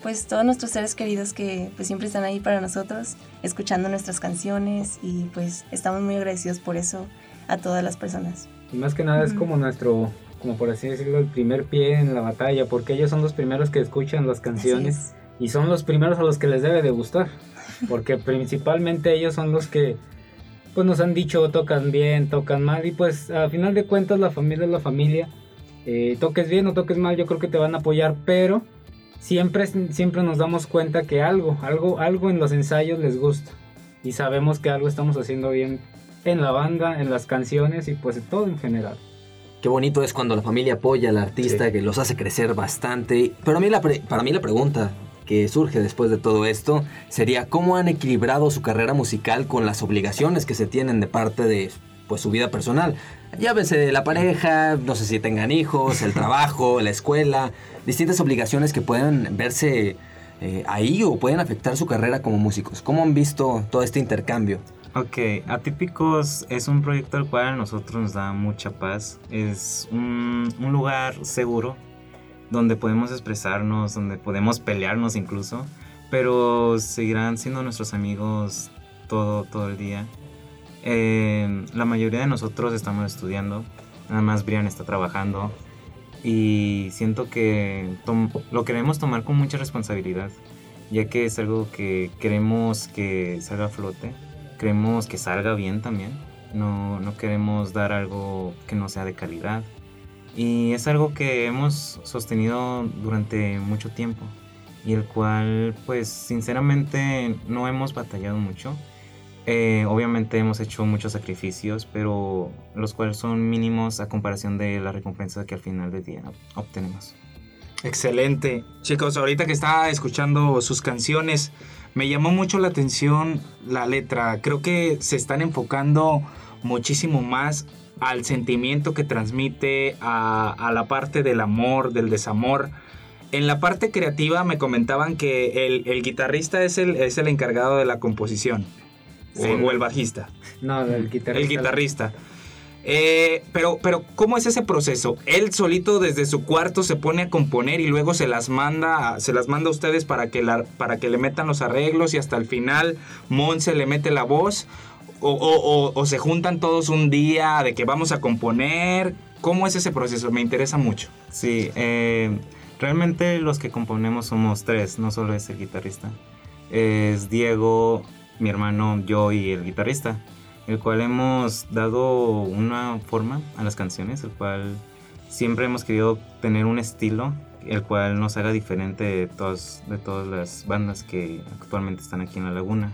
pues todos nuestros seres queridos que pues siempre están ahí para nosotros, escuchando nuestras canciones y pues estamos muy agradecidos por eso a todas las personas. Y más que nada es Ujú. como nuestro, como por así decirlo, el primer pie en la batalla, porque ellos son los primeros que escuchan las canciones es. y son los primeros a los que les debe de gustar, porque principalmente ellos son los que pues nos han dicho tocan bien, tocan mal y pues a final de cuentas la familia es la familia, Eh, toques bien o toques mal yo creo que te van a apoyar, pero siempre, siempre nos damos cuenta que algo, algo, algo en los ensayos les gusta y sabemos que algo estamos haciendo bien en la banda, en las canciones y pues en todo en general. Qué bonito es cuando la familia apoya al artista, Sí. que los hace crecer bastante. Pero a mí la pre- para mí la pregunta que surge después de todo esto sería cómo han equilibrado su carrera musical con las obligaciones que se tienen de parte de pues, su vida personal. Llámese la pareja, no sé si tengan hijos, el trabajo, la escuela, distintas obligaciones que pueden verse eh, ahí o pueden afectar su carrera como músicos. ¿Cómo han visto todo este intercambio? Ok, Atípicos es un proyecto al cual a nosotros nos da mucha paz. Es un, un lugar seguro donde podemos expresarnos, donde podemos pelearnos incluso, pero seguirán siendo nuestros amigos todo, todo el día. Eh, la mayoría de nosotros estamos estudiando, nada más Brian está trabajando y siento que lo queremos tomar con mucha responsabilidad, ya que es algo que queremos que salga a flote, queremos que salga bien también, no, no queremos dar algo que no sea de calidad. Y es algo que hemos sostenido durante mucho tiempo y el cual pues sinceramente no hemos batallado mucho. Eh, obviamente hemos hecho muchos sacrificios, pero los cuales son mínimos a comparación de la recompensa que al final del día obtenemos. Excelente. Chicos, ahorita que estaba escuchando sus canciones, me llamó mucho la atención la letra. Creo que se están enfocando muchísimo más al sentimiento que transmite, a, a la parte del amor, del desamor. En la parte creativa me comentaban que el, el guitarrista es el, es el encargado de la composición. Sí. O, o el bajista. No, el guitarrista. El guitarrista. Eh, pero, pero, ¿cómo es ese proceso? Él solito desde su cuarto se pone a componer y luego se las manda, a- se las manda a ustedes para que, la, para que le metan los arreglos y hasta el final Monse le mete la voz. O, o- o- o se juntan todos un día de que vamos a componer. ¿Cómo es ese proceso? Me interesa mucho. Sí, eh, realmente los que componemos somos tres, no solo es el guitarrista. Es Diego, mi hermano, yo y el guitarrista, el cual hemos dado una forma a las canciones, el cual siempre hemos querido tener un estilo, el cual nos haga diferente de de todas las bandas que actualmente están aquí en La Laguna.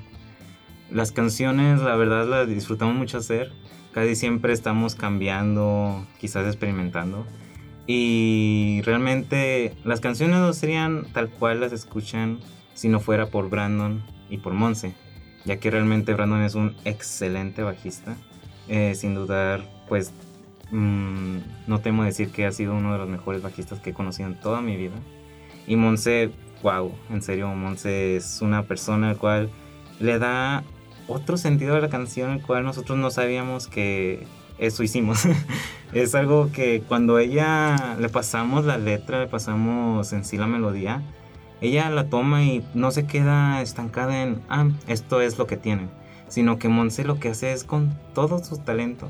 Las canciones, la verdad, las disfrutamos mucho hacer. Casi siempre estamos cambiando, quizás experimentando. Y realmente las canciones no serían tal cual las escuchan si no fuera por Brandon y por Monse, ya que realmente Brandon es un excelente bajista. Eh, sin dudar, pues mm, no temo decir que ha sido uno de los mejores bajistas que he conocido en toda mi vida. Y Monse, wow, en serio, Monse es una persona al cual le da otro sentido a la canción, el cual nosotros no sabíamos que eso hicimos. es algo que cuando ella le pasamos la letra, le pasamos en sí la melodía, ella la toma y no se queda estancada en, ah, esto es lo que tiene, sino que Monse lo que hace es con todo su talento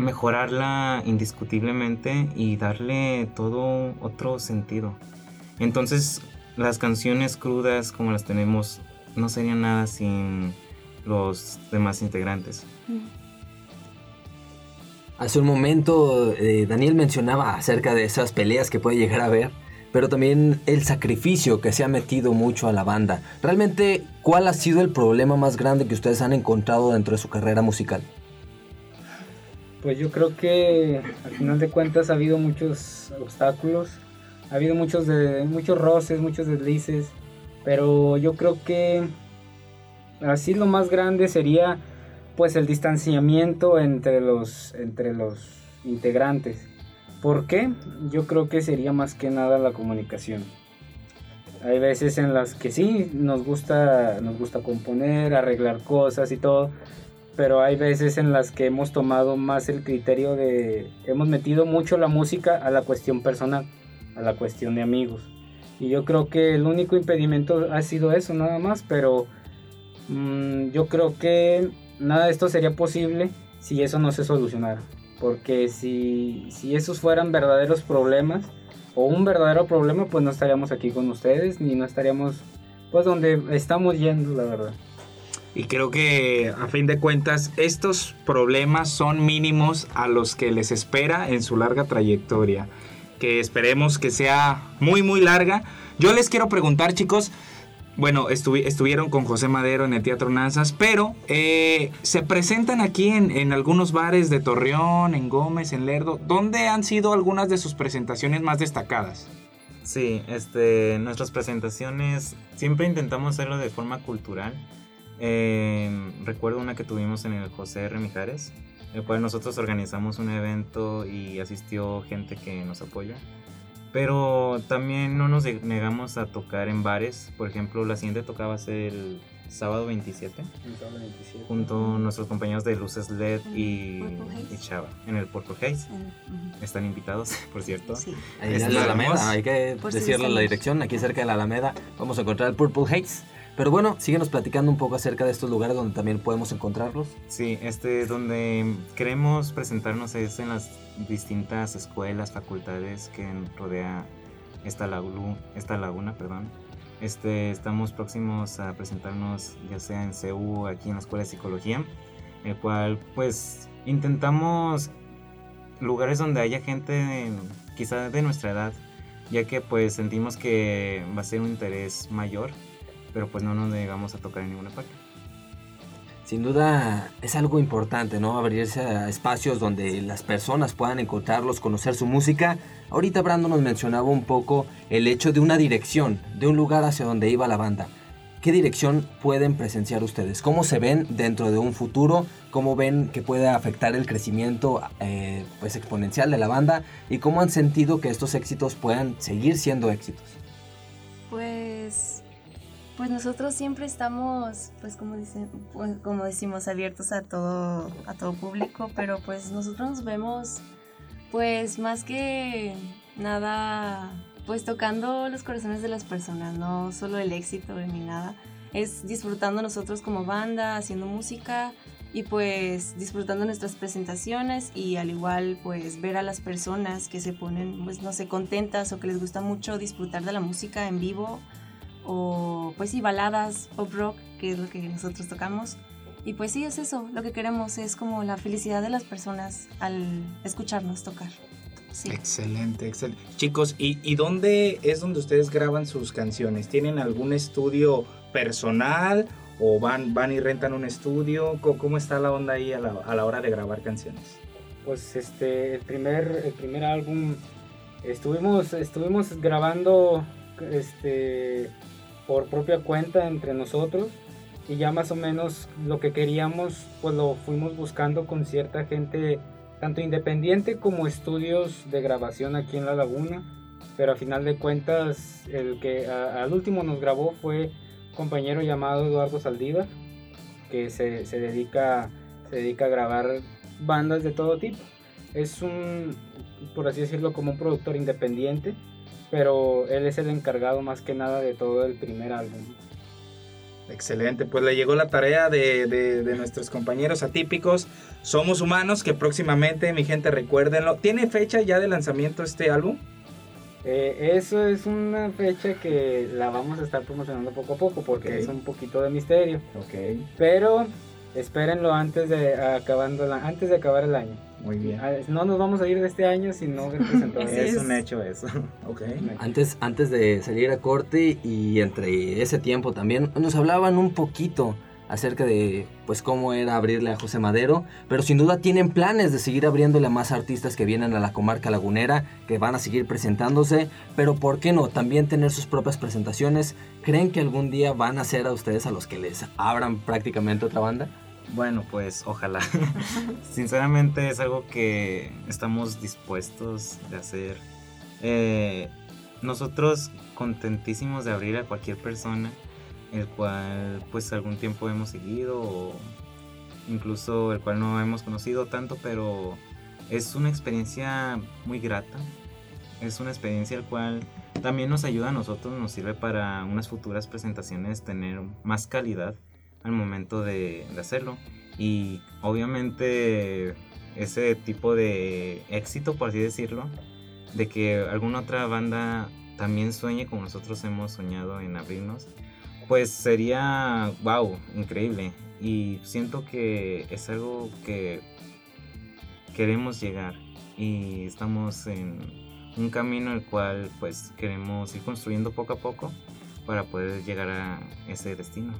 mejorarla indiscutiblemente y darle todo otro sentido. Entonces, las canciones crudas como las tenemos no serían nada sin los demás integrantes. Hace un momento eh, Daniel mencionaba acerca de esas peleas que puede llegar a haber, pero también el sacrificio que se ha metido mucho a la banda. Realmente, ¿cuál ha sido el problema más grande que ustedes han encontrado dentro de su carrera musical? Pues yo creo que al final de cuentas ha habido muchos obstáculos, ha habido muchos, de, muchos roces, muchos deslices, pero yo creo que así lo más grande sería pues el distanciamiento entre los, entre los integrantes. ¿Por qué? Yo creo que sería más que nada la comunicación. Hay veces en las que sí nos gusta, nos gusta componer, arreglar cosas y todo, pero hay veces en las que hemos tomado más el criterio de, hemos metido mucho la música a la cuestión personal, a la cuestión de amigos. Y yo creo que el único impedimento ha sido eso nada más, pero mm, yo creo que nada de esto sería posible si eso no se solucionara. Porque si, si esos fueran verdaderos problemas, o un verdadero problema, pues no estaríamos aquí con ustedes, ni no estaríamos pues donde estamos yendo, la verdad. Y creo que a fin de cuentas estos problemas son mínimos a los que les espera en su larga trayectoria. Que esperemos que sea muy muy larga. Yo les quiero preguntar chicos, bueno, estuvi- estuvieron con José Madero en el Teatro Nanzas, pero eh, se presentan aquí en, en algunos bares de Torreón, en Gómez, en Lerdo. ¿Dónde han sido algunas de sus presentaciones más destacadas? Sí, este, nuestras presentaciones siempre intentamos hacerlo de forma cultural. Eh, recuerdo una que tuvimos en el José R. Mijares, el cual nosotros organizamos un evento y asistió gente que nos apoya. Pero también no nos negamos a tocar en bares. Por ejemplo, la siguiente tocaba ser el sábado 27 junto a nuestros compañeros de Luces LED y, Chava en el Purple Haze. Están invitados, por cierto. Sí. Ahí en la Alameda, hay que Por si decirle la dirección, aquí cerca de la Alameda vamos a encontrar el Purple Haze. Pero bueno, síguenos platicando un poco acerca de estos lugares donde también podemos encontrarlos. Sí, este, donde queremos presentarnos es en las distintas escuelas, facultades que rodea esta, lagu- esta laguna, perdón. Este, estamos próximos a presentarnos ya sea en CEU aquí en la Escuela de Psicología, el cual pues intentamos lugares donde haya gente quizá de nuestra edad, ya que pues sentimos que va a ser un interés mayor, pero pues no nos llegamos a tocar en ninguna parte. Sin duda es algo importante, ¿no? Abrirse a espacios donde las personas puedan encontrarlos, conocer su música. Ahorita Brando nos mencionaba un poco el hecho de una dirección, de un lugar hacia donde iba la banda. ¿Qué dirección pueden presenciar ustedes? ¿Cómo se ven dentro de un futuro? ¿Cómo ven que puede afectar el crecimiento eh, pues exponencial de la banda? ¿Y cómo han sentido que estos éxitos puedan seguir siendo éxitos? Pues, pues nosotros siempre estamos, pues como dicen, pues, como decimos, abiertos a todo, a todo público, pero pues nosotros nos vemos, pues más que nada, pues tocando los corazones de las personas, no solo el éxito ni nada, es disfrutando nosotros como banda, haciendo música y pues disfrutando nuestras presentaciones y al igual pues ver a las personas que se ponen pues no contentas o que les gusta mucho disfrutar de la música en vivo o pues sí baladas pop rock que es lo que nosotros tocamos y pues sí es eso lo que queremos es como la felicidad de las personas al escucharnos tocar sí Excelente, excelente. Chicos, ¿y, ¿y dónde es donde ustedes graban sus canciones? ¿Tienen algún estudio personal o van, van y rentan un estudio? ¿Cómo, cómo está la onda ahí a la, a la hora de grabar canciones? Pues este, el primer, el primer álbum estuvimos, estuvimos grabando este, por propia cuenta entre nosotros y ya más o menos lo que queríamos pues lo fuimos buscando con cierta gente tanto independiente como estudios de grabación aquí en La Laguna pero a final de cuentas el que a- al último nos grabó fue un compañero llamado Eduardo Saldívar que se, se dedica se dedica a grabar bandas de todo tipo. Es un por así decirlo como un productor independiente pero él es el encargado más que nada de todo el primer álbum Excelente, pues le llegó la tarea de, de- de nuestros compañeros atípicos. Somos humanos que próximamente, mi gente, recuérdenlo. ¿Tiene fecha ya de lanzamiento este álbum? Eh, eso es una fecha que la vamos a estar promocionando poco a poco porque es un poquito de misterio. Ok, Pero espérenlo antes de acabando la- antes de acabar el año. Muy bien. Ah, No nos vamos a ir de este año si no es es. un hecho eso. Ok. Antes, antes de salir a corte y entre ese tiempo también nos hablaban un poquito acerca de pues cómo era abrirle a José Madero, pero sin duda tienen planes de seguir abriéndole a más artistas que vienen a la comarca lagunera, que van a seguir presentándose, pero ¿por qué no? También tener sus propias presentaciones. ¿Creen que algún día van a ser a ustedes a los que les abran prácticamente otra banda? Bueno, pues ojalá. Sinceramente es algo que estamos dispuestos de hacer. Eh, nosotros contentísimos de abrir a cualquier persona, el cual pues algún tiempo hemos seguido o incluso el cual no hemos conocido tanto, pero es una experiencia muy grata. Es una experiencia el cual también nos ayuda a nosotros, nos sirve para unas futuras presentaciones tener más calidad al momento de, hacerlo. Y obviamente ese tipo de éxito, por así decirlo, de que alguna otra banda también sueñe como nosotros hemos soñado en abrirnos, pues sería, wow, increíble. Y siento que es algo que queremos llegar y estamos en un camino el cual pues queremos ir construyendo poco a poco para poder llegar a ese destino.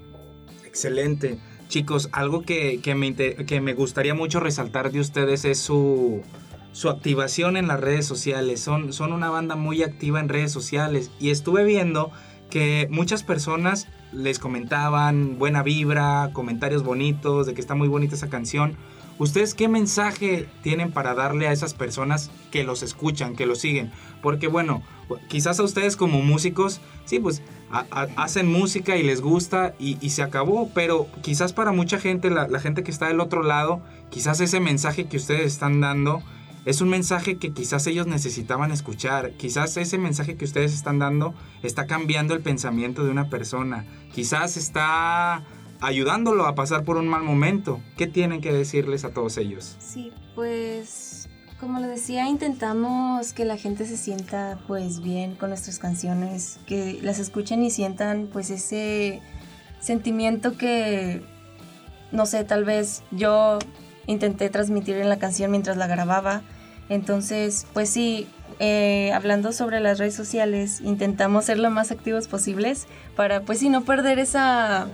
Excelente. Chicos, algo que, que me, que me gustaría mucho resaltar de ustedes es su, su activación en las redes sociales. Son, son una banda muy activa en redes sociales y estuve viendo que muchas personas les comentaban buena vibra, comentarios bonitos, de que está muy bonita esa canción. ¿Ustedes qué mensaje tienen para darle a esas personas que los escuchan, que los siguen? Porque bueno, quizás a ustedes como músicos, sí, pues a- hacen música y les gusta y, se acabó, pero quizás para mucha gente, la gente que está del otro lado, quizás ese mensaje que ustedes están dando es un mensaje que quizás ellos necesitaban escuchar, quizás ese mensaje que ustedes están dando está cambiando el pensamiento de una persona, quizás está ayudándolo a pasar por un mal momento. ¿Qué tienen que decirles a todos ellos? Sí, pues como lo decía, intentamos que la gente se sienta pues bien con nuestras canciones, que las escuchen y sientan pues ese sentimiento que, no sé, tal vez yo intenté transmitir en la canción mientras la grababa Entonces, pues sí, eh, hablando sobre las redes sociales, intentamos ser lo más activos posibles para, pues sí, no perder esa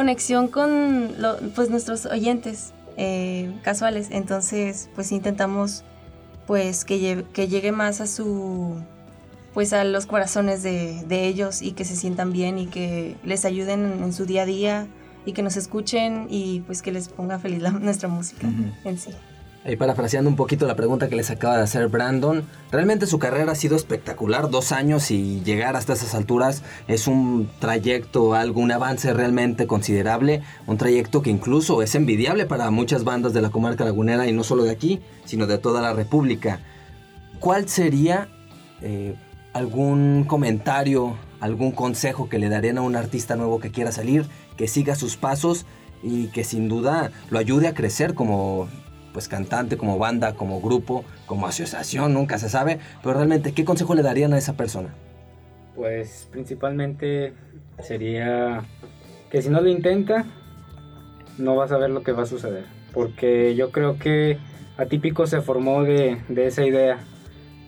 conexión con lo- pues nuestros oyentes eh, casuales. Entonces, pues intentamos pues que, que llegue más a su pues a los corazones de, de ellos y que se sientan bien y que les ayuden en, en su día a día y que nos escuchen y pues que les ponga feliz la- nuestra música en sí. Y parafraseando un poquito la pregunta que les acaba de hacer Brandon, realmente su carrera ha sido espectacular, dos años y llegar hasta esas alturas es un trayecto, algo, un avance realmente considerable, un trayecto que incluso es envidiable para muchas bandas de la comarca lagunera y no solo de aquí, sino de toda la república. ¿Cuál sería eh, algún comentario, algún consejo que le darían a un artista nuevo que quiera salir, que siga sus pasos y que sin duda lo ayude a crecer como pues cantante, como banda, como grupo, como asociación, nunca se sabe, pero realmente ¿qué consejo le darían a esa persona? Pues principalmente sería que si no lo intenta, no vas a ver lo que va a suceder. Porque yo creo que Atípico se formó de, de esa idea.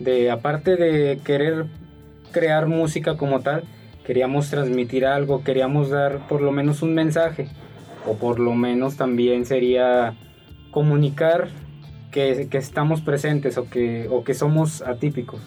De aparte de querer crear música como tal, queríamos transmitir algo, queríamos dar por lo menos un mensaje. O por lo menos también sería comunicar que, que estamos presentes o que, o que somos atípicos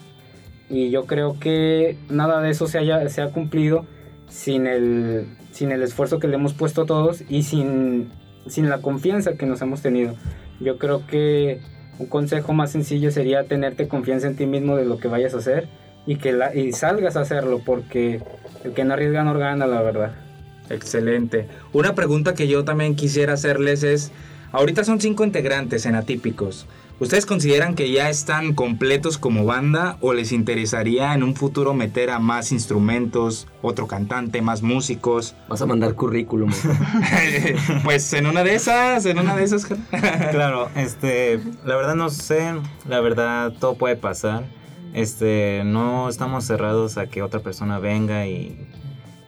y yo creo que nada de eso se, haya, se ha cumplido sin el, sin el esfuerzo que le hemos puesto todos y sin, sin la confianza que nos hemos tenido. Yo creo que un consejo más sencillo sería tenerte confianza en ti mismo de lo que vayas a hacer y que la, y salgas a hacerlo porque el que no arriesga no gana, la verdad. Excelente. Una pregunta que yo también quisiera hacerles es, ahorita son cinco integrantes en Atípicos. ¿Ustedes consideran que ya están completos como banda o les interesaría en un futuro meter a más instrumentos, otro cantante, más músicos? Vas a mandar currículum. pues en una de esas, en una de esas. claro, este, la verdad no sé, la verdad todo puede pasar. Este, no estamos cerrados a que otra persona venga y,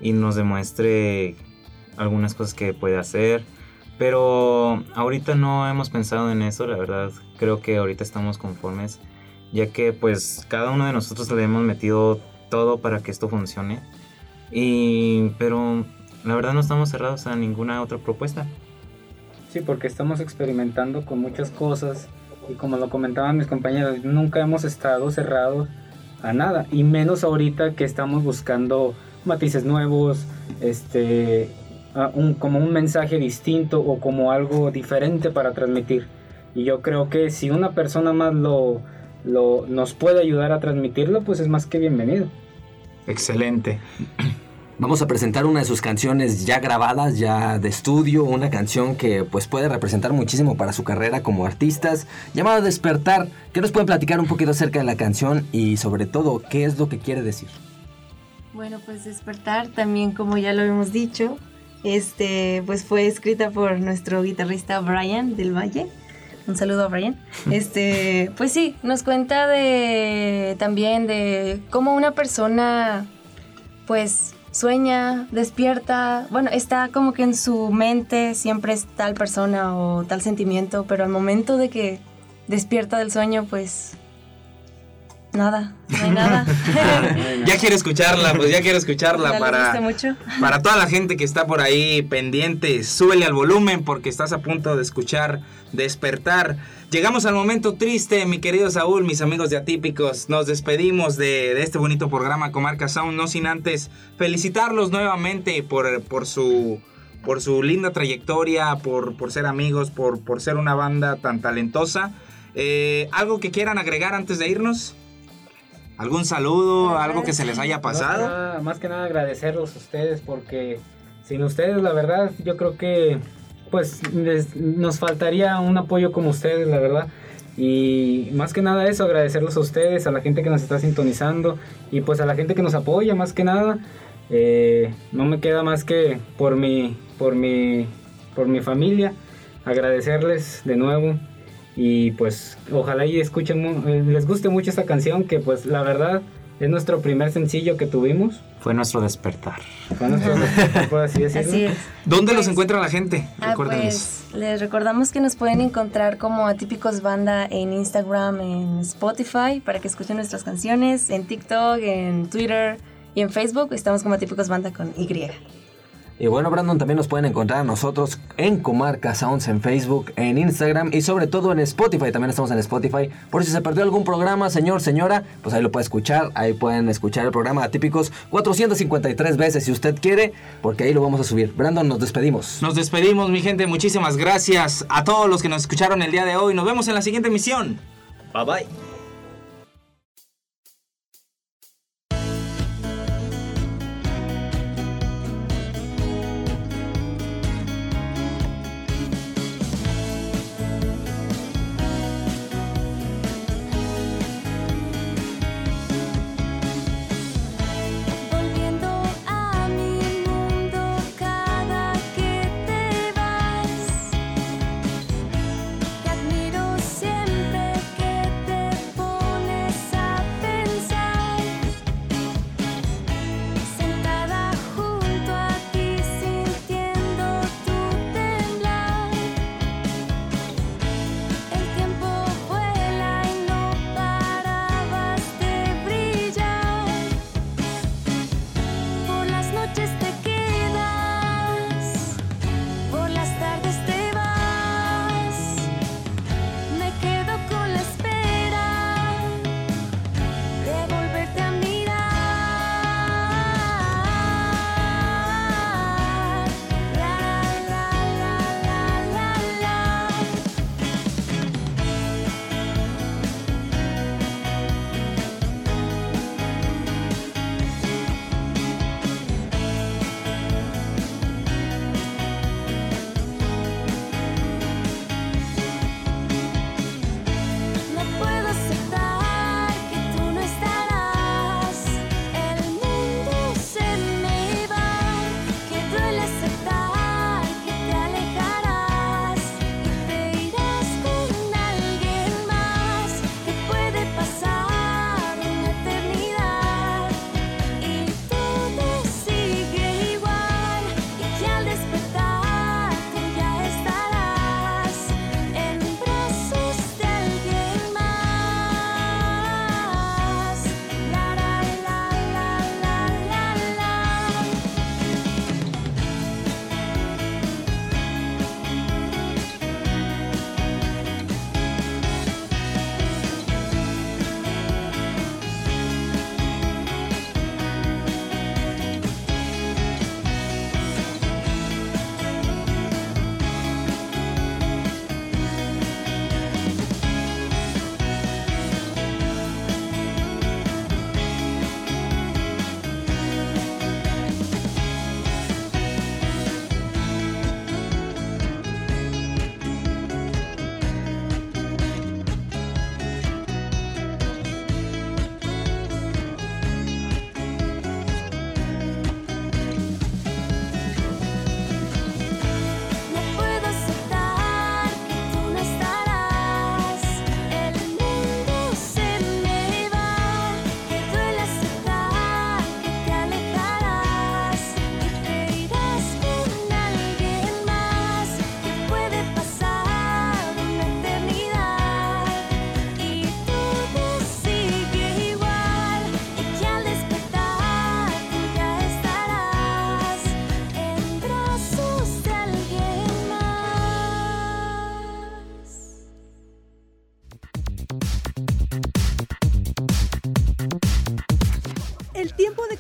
y nos demuestre algunas cosas que puede hacer. Pero ahorita no hemos pensado en eso, la verdad. Creo que ahorita estamos conformes, ya que pues cada uno de nosotros le hemos metido todo para que esto funcione. Y pero la verdad no estamos cerrados a ninguna otra propuesta. Sí, porque estamos experimentando con muchas cosas y como lo comentaban mis compañeros, nunca hemos estado cerrados a nada y menos ahorita que estamos buscando matices nuevos, este, un- como un mensaje distinto o como algo diferente para transmitir. Y yo creo que si una persona más lo, lo nos puede ayudar a transmitirlo, pues es más que bienvenido. Excelente. Vamos a presentar una de sus canciones ya grabadas, ya de estudio, una canción que pues puede representar muchísimo para su carrera como artistas, llamada Despertar. ¿Qué nos pueden platicar un poquito acerca de la canción y sobre todo qué es lo que quiere decir? Bueno, pues despertar también, como ya lo hemos dicho, este, pues fue escrita por nuestro guitarrista Brian del Valle. Un saludo a Brian. Este, pues sí, nos cuenta de también de cómo una persona, pues sueña, despierta, bueno, está como que en su mente siempre es tal persona o tal sentimiento, pero al momento de que despierta del sueño, pues nada, no hay nada. Ya quiero escucharla, pues ya quiero escucharla les para, gusta mucho. para toda la gente que está por ahí pendiente. Súbele al volumen porque estás a punto de escuchar Despertar. Llegamos al momento triste, mi querido Saúl, mis amigos de Atípicos. Nos despedimos de, de este bonito programa Comarca Sound, no sin antes felicitarlos nuevamente por, por su por su linda trayectoria, por, por ser amigos, por, por ser una banda tan talentosa. Eh, ¿Algo que quieran agregar antes de irnos? ¿Algún saludo? ¿Algo que se les haya Más que, pasado? nada, más que nada agradecerlos a ustedes porque sin ustedes la verdad yo creo que pues les- nos faltaría un apoyo como ustedes la verdad y más que nada eso agradecerlos a ustedes a la gente que nos está sintonizando y pues a la gente que nos apoya más que nada Eh, no me queda más que por mi por mi por mi familia agradecerles de nuevo y pues ojalá y escuchen mu- eh, les guste mucho esta canción que pues la verdad Es nuestro primer sencillo que tuvimos. Fue nuestro despertar. Fue nuestro despertar, por así decirlo. Así es. ¿Dónde los Pues- encuentra la gente? Ah, pues les recordamos que nos pueden encontrar como Atípicos Banda en Instagram, en Spotify, para que escuchen nuestras canciones, en TikTok, en Twitter y en Facebook. Estamos como Atípicos Banda con Y. Y bueno, Brandon, también nos pueden encontrar a nosotros en Comarca Sounds en Facebook, en Instagram y sobre todo en Spotify. También estamos en Spotify. Por si se perdió algún programa, señor, señora, pues ahí lo puede escuchar. Ahí pueden escuchar el programa Atípicos 453 veces si usted quiere, porque ahí lo vamos a subir. Brandon, nos despedimos. Nos despedimos, mi gente. Muchísimas gracias a todos los que nos escucharon el día de hoy. Nos vemos en la siguiente emisión. Bye bye.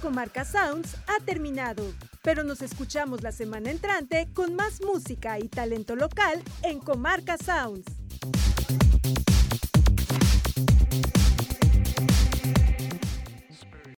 Comarca Sounds ha terminado, pero nos escuchamos la semana entrante con más música y talento local en Comarca Sounds.